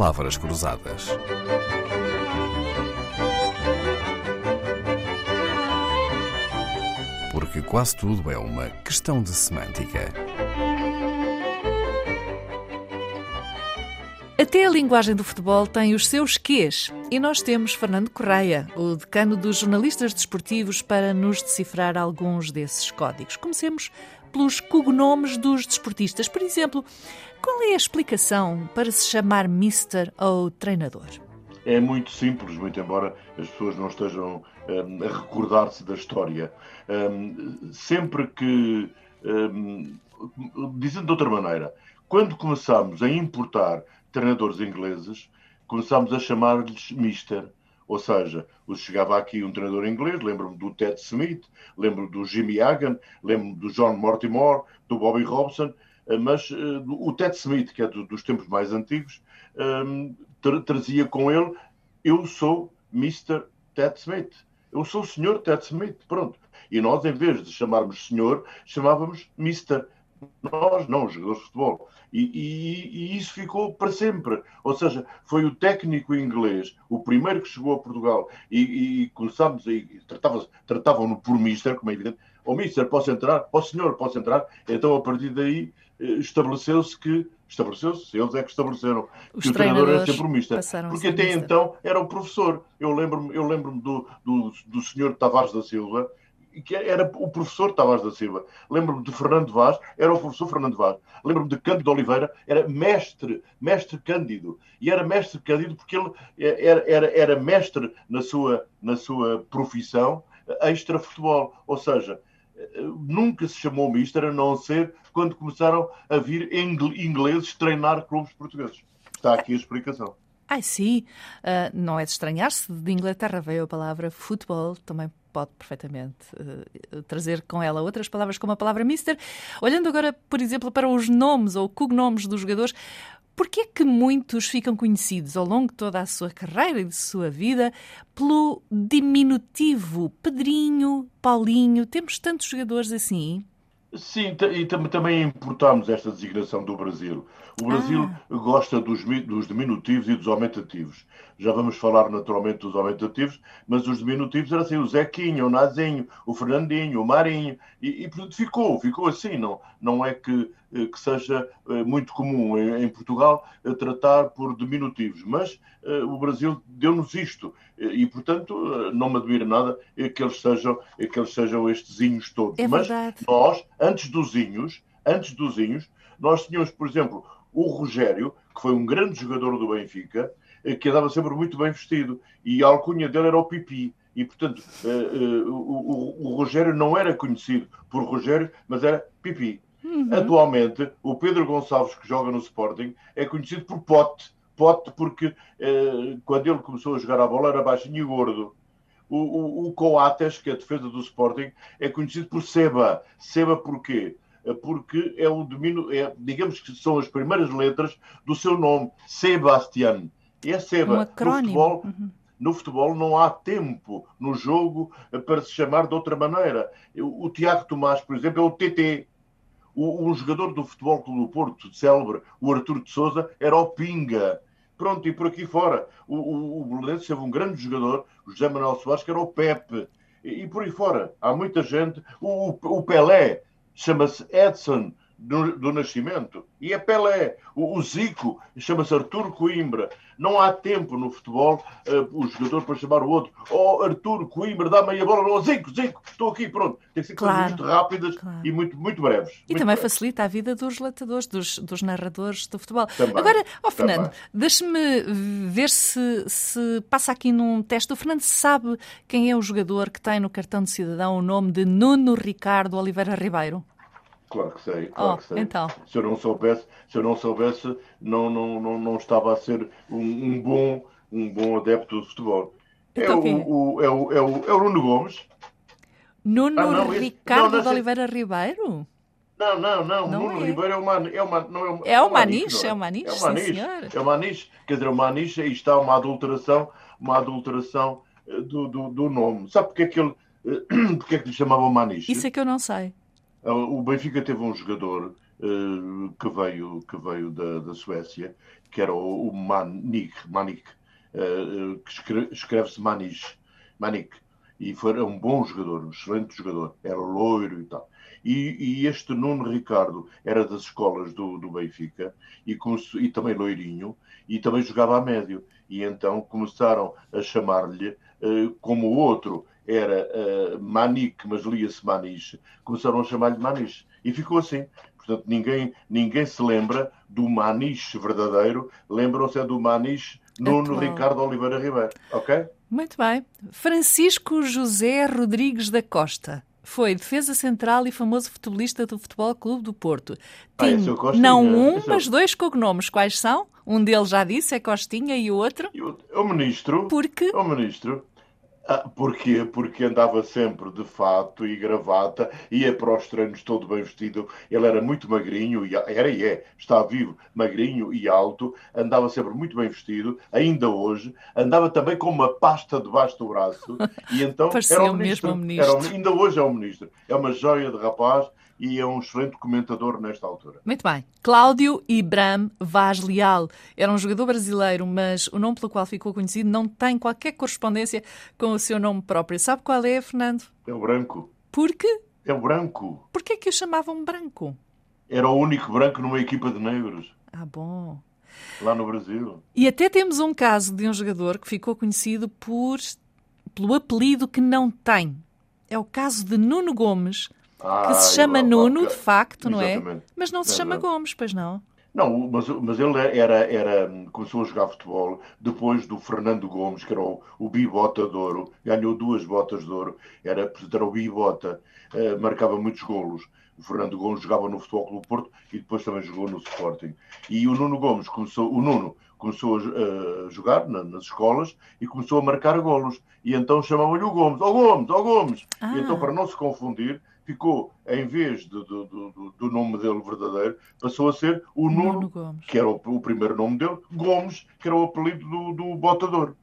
palavras cruzadas. Porque quase tudo é uma questão de semântica. Até a linguagem do futebol tem os seus quês. E nós temos Fernando Correia, o decano dos jornalistas desportivos, para nos decifrar alguns desses códigos. Comecemos pelos cognomes dos desportistas. Por exemplo, qual é a explicação para se chamar Mister ou treinador? É muito simples, muito embora as pessoas não estejam um, a recordar-se da história. Um, sempre que, um, dizendo de outra maneira, quando começamos a importar treinadores ingleses, começámos a chamar-lhes Mister. Ou seja, chegava aqui um treinador inglês, lembro-me do Ted Smith, lembro do Jimmy Hagan, lembro-me do John Mortimer, do Bobby Robson, eh, mas uh, o Ted Smith, que é do, dos tempos mais antigos, um, tra trazia com ele: Eu sou Mr. Ted Smith. Eu sou o senhor Ted Smith. Pronto. E nós, em vez de chamarmos senhor, chamávamos Mr. Nós não, os jogadores de futebol. E, e, e, isso ficou para sempre. Ou seja, foi o técnico inglês, o primeiro que chegou a Portugal, e, e começámos aí, tratavam-no por Mister, como é evidente. O oh, Mister, posso entrar? Ó oh, senhor, posso entrar? Então, a partir daí, eh, estabeleceu-se que estabeleceu-se, eles é que estabeleceram Os que o treinador era sempre o Mister. Porque até mister. então era o professor. Eu lembro-me eu lembro do, do, do senhor Tavares da Silva, que era o professor Tavares da Silva. Lembro-me de Fernando Vaz, era o professor Fernando Vaz. Lembro-me de Cândido Oliveira, era mestre, mestre Cândido. E era mestre Cândido porque ele era, era, era mestre na sua, na sua profissão extra-futebol. Ou seja, nunca se chamou mister a não ser quando começaram a vir ingleses treinar clubes portugueses. Está aqui a explicação. Ai, sim. Uh, não é de estranhar-se. De Inglaterra veio a palavra futebol, também pode perfeitamente uh, trazer com ela outras palavras, como a palavra mister. Olhando agora, por exemplo, para os nomes ou cognomes dos jogadores, por que é que muitos ficam conhecidos ao longo de toda a sua carreira e de sua vida pelo diminutivo Pedrinho, Paulinho? Temos tantos jogadores assim? Sim, e também importamos esta designação do Brasil. O Brasil ah. gosta dos, dos, diminutivos e dos aumentativos. Já vamos falar naturalmente dos aumentativos, mas os diminutivos eram assim o Zequinho, o Nazinho, o Fernandinho, o Marinho, e, e portanto ficou, ficou assim. Não, não é que, que seja eh, muito comum em, Portugal eh, tratar por diminutivos, mas uh, o Brasil deu-nos isto e, portanto, não me admira nada que eles sejam, que eles sejam estes zinhos todos. É mas nós, antes dos zinhos, antes dos zinhos, nós tínhamos, por exemplo, o Rogério, que foi um grande jogador do Benfica, eh, que andava sempre muito bem vestido, e a alcunha dele era o Pipi. E, portanto, o, o, Rogério não era conhecido por Rogério, mas era Pipi. Uhum. Atualmente, o Pedro Gonçalves, que joga no Sporting, é conhecido por Pote. Pote porque uh, quando ele começou a jogar a bola era baixinho e gordo. O, o, o Coates, que é a defesa do Sporting, é conhecido por Seba. Seba porquê? Eh, porque é o domínio, é, digamos que são as primeiras letras do seu nome, Sebastián. É Seba. Um acrónimo. No futebol, uhum. no futebol não há tempo no jogo eh, para se chamar de outra maneira. O, o Tiago Tomás, por exemplo, é o TT. O, jogador do Futebol Clube do Porto, célebre, o Artur de Souza, era o Pinga. Pronto, e por aqui fora. O, o, o Belenenses teve um grande jogador, o José Manuel Soares, que era o Pepe. E, e por aí fora. Há muita gente. O, o Pelé, chama-se Edson do, do, Nascimento e é Pelé. O, o Zico chama-se Artur Coimbra. Não há tempo no futebol uh, o jogador para chamar o outro. Oh, Artur Coimbra, dá-me aí a bola. Oh, Zico, Zico, estou aqui, pronto. Tem que ser claro, coisas muito rápidas claro. e muito, muito breves. E muito também breves. facilita a vida dos relatadores, dos, dos narradores do futebol. Também, Agora, oh, Fernando, deixe-me ver se, se passa aqui num teste. O Fernando sabe quem é o jogador que tem no cartão de cidadão o nome de Nuno Ricardo Oliveira Ribeiro? Claro que sei, claro oh, que sei. Então. Se eu não soubesse, se eu não soubesse, não, não, não, não estava a ser um, um bom, um bom adepto do futebol. É então, é, o, o, é, o, é, o, é o Nuno Gomes. Nuno ah, não, Ricardo não, de Oliveira Ribeiro? Não, não, não. não Nuno é. Ribeiro é o Man, é o Man, não é o, é o Maniche, é o Maniche, é o Maniche, é o Maniche. Quer dizer, o Maniche, aí está uma adulteração, uma adulteração eh, do, do, do nome. Sabe porque é que ele, eh, porque é que lhe chamava Maniche? Isso é que eu não sei. O Benfica teve um jogador uh, que veio, que veio da, da Suécia, que era o, o Manik, Manik uh, que escreve, escreve-se Manish, Manik, e foi um bom jogador, um excelente jogador, era loiro e tal. E, e, este Nuno Ricardo era das escolas do, do Benfica e, e, também loirinho e também jogava a médio. E então começaram a chamar-lhe, uh, como o outro era uh, Manik, mas lia-se Maniche, começaram a chamar-lhe Maniche. E ficou assim. Portanto, ninguém, ninguém se lembra do Maniche verdadeiro, lembram-se é do Maniche Nuno Atual. Ricardo Oliveira Ribeiro. Ok? Muito bem. Francisco José Rodrigues da Costa. Foi defesa central e famoso futebolista do Futebol Clube do Porto. Ah, Tinha ah, não um, mas dois cognomes. Quais são? Um deles já disse, é Costinha, e o outro? É o ministro. Porque? É o ministro. Ah, porquê? Porque andava sempre de fato e gravata, ia para os treinos todo bem vestido. Ele era muito magrinho, e era e é, está vivo, magrinho e alto, andava sempre muito bem vestido, ainda hoje. Andava também com uma pasta debaixo do braço. E então era o ministro. Mesmo ministro. Ainda hoje é o ministro. É uma joia de rapaz e é um excelente comentador nesta altura. Muito bem. Cláudio Ibram Vaz Leal era um jogador brasileiro, mas o nome pelo qual ficou conhecido não tem qualquer correspondência com o seu nome próprio. Sabe qual é, Fernando? É o branco. Por quê? É o branco. Por que é que o chamavam branco? Era o único branco numa equipa de negros. Ah, bom. Lá no Brasil. E até temos um caso de um jogador que ficou conhecido por pelo apelido que não tem. É o caso de Nuno Gomes, ah, que se chama Nuno, de facto, Exatamente. não é? Mas não se chama Gomes, pois não? Não, mas, mas ele era, era, começou a jogar futebol depois do Fernando Gomes, que era o, o bibota de ouro, ganhou duas botas de ouro, era, era o bibota, eh, marcava muitos golos. O Fernando Gomes jogava no Futebol Clube Porto e depois também jogou no Sporting. E o Nuno Gomes começou, o Nuno começou a, jogar na, nas escolas e começou a marcar golos. E então chamavam-lhe o Gomes, ó oh, Gomes, ó oh, Gomes. Ah. E então, para não se confundir, ficou, em vez do, do, do, do, nome dele verdadeiro, passou a ser o Nuno, Nuno que era o, o, primeiro nome dele, Gomes, que era o apelido do, do botador.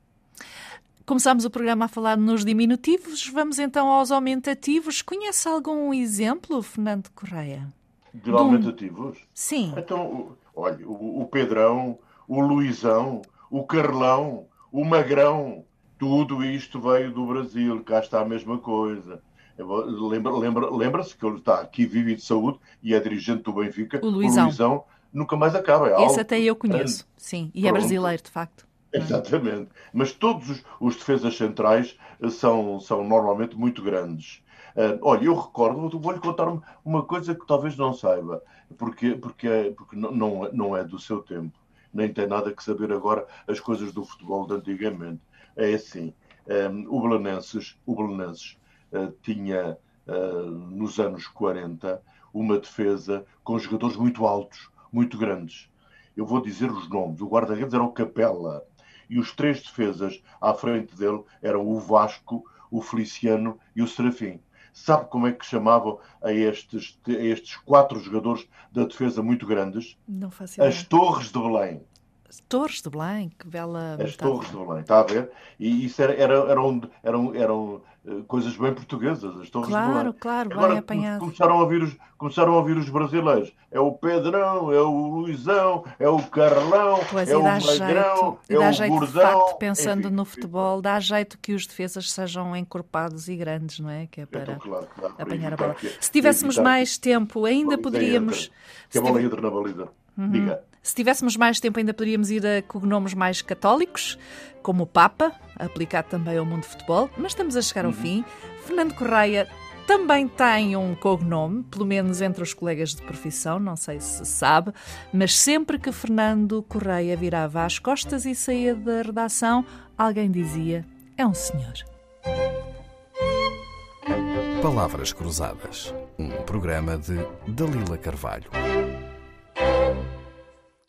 Começámos o programa a falar nos diminutivos, vamos então aos aumentativos. Conhece algum exemplo, Fernando Correia? De aumentativos? Sim. Então, olha, o, o Pedrão, o Luizão, o Carlão, o Magrão, tudo isto veio do Brasil, cá está a mesma coisa. Lembra-se lembra, lembra que ele está aqui vive de saúde e é dirigente do Benfica. O Luizão. O Luizão nunca mais acaba. É Esse até eu conheço, sim. E é Pronto. é brasileiro, de facto. Exatamente. Mas todos os, os, defesas centrais eh, são, são normalmente muito grandes. Uh, olha, eu recordo, vou-lhe contar uma coisa que talvez não saiba, porque, porque, é, porque não, não é do seu tempo, nem tem nada que saber agora as coisas do futebol de antigamente. É assim, um, eh, o Belenenses, o Belenenses tinha, eh, nos anos 40, uma defesa com jogadores muito altos, muito grandes. Eu vou dizer os nomes. O guarda-redes era o Capella. E os três defesas à frente dele eram o Vasco, o Feliciano e o Serafim. Sabe como é que chamavam a estes, a estes quatro jogadores da defesa muito grandes? Não faço ideia. As Torres de Belém. Torres de Belém, que bela. As Torres de Belém, está a ver? E isso era, era, eram, eram, eram eh, coisas bem portuguesas, as Torres claro, de. Claro, claro, bem apanhado. Começaram a, ouvir os, começaram a ouvir os brasileiros. É o Pedrão, é o Luizão, é o Carlão, pois, é o Magrão, é dá o jeito, Gordão. De facto, pensando enfim, no futebol, dá jeito que os defesas sejam encorpados e grandes, não é? Que é para então, claro, claro, apanhar a bola. Se tivéssemos mais tempo, ainda poderíamos... Que a bola entra na baliza. Uhum. Diga. Se tivéssemos mais tempo, ainda poderíamos ir a cognomes mais católicos, como o Papa, aplicado também ao mundo de futebol, mas estamos a chegar ao uhum. fim. Fernando Correia também tem um cognome, pelo menos entre os colegas de profissão, não sei se sabe, mas sempre que Fernando Correia virava as costas e saía da redação, alguém dizia: é um senhor. Palavras Cruzadas, um programa de Dalila Carvalho.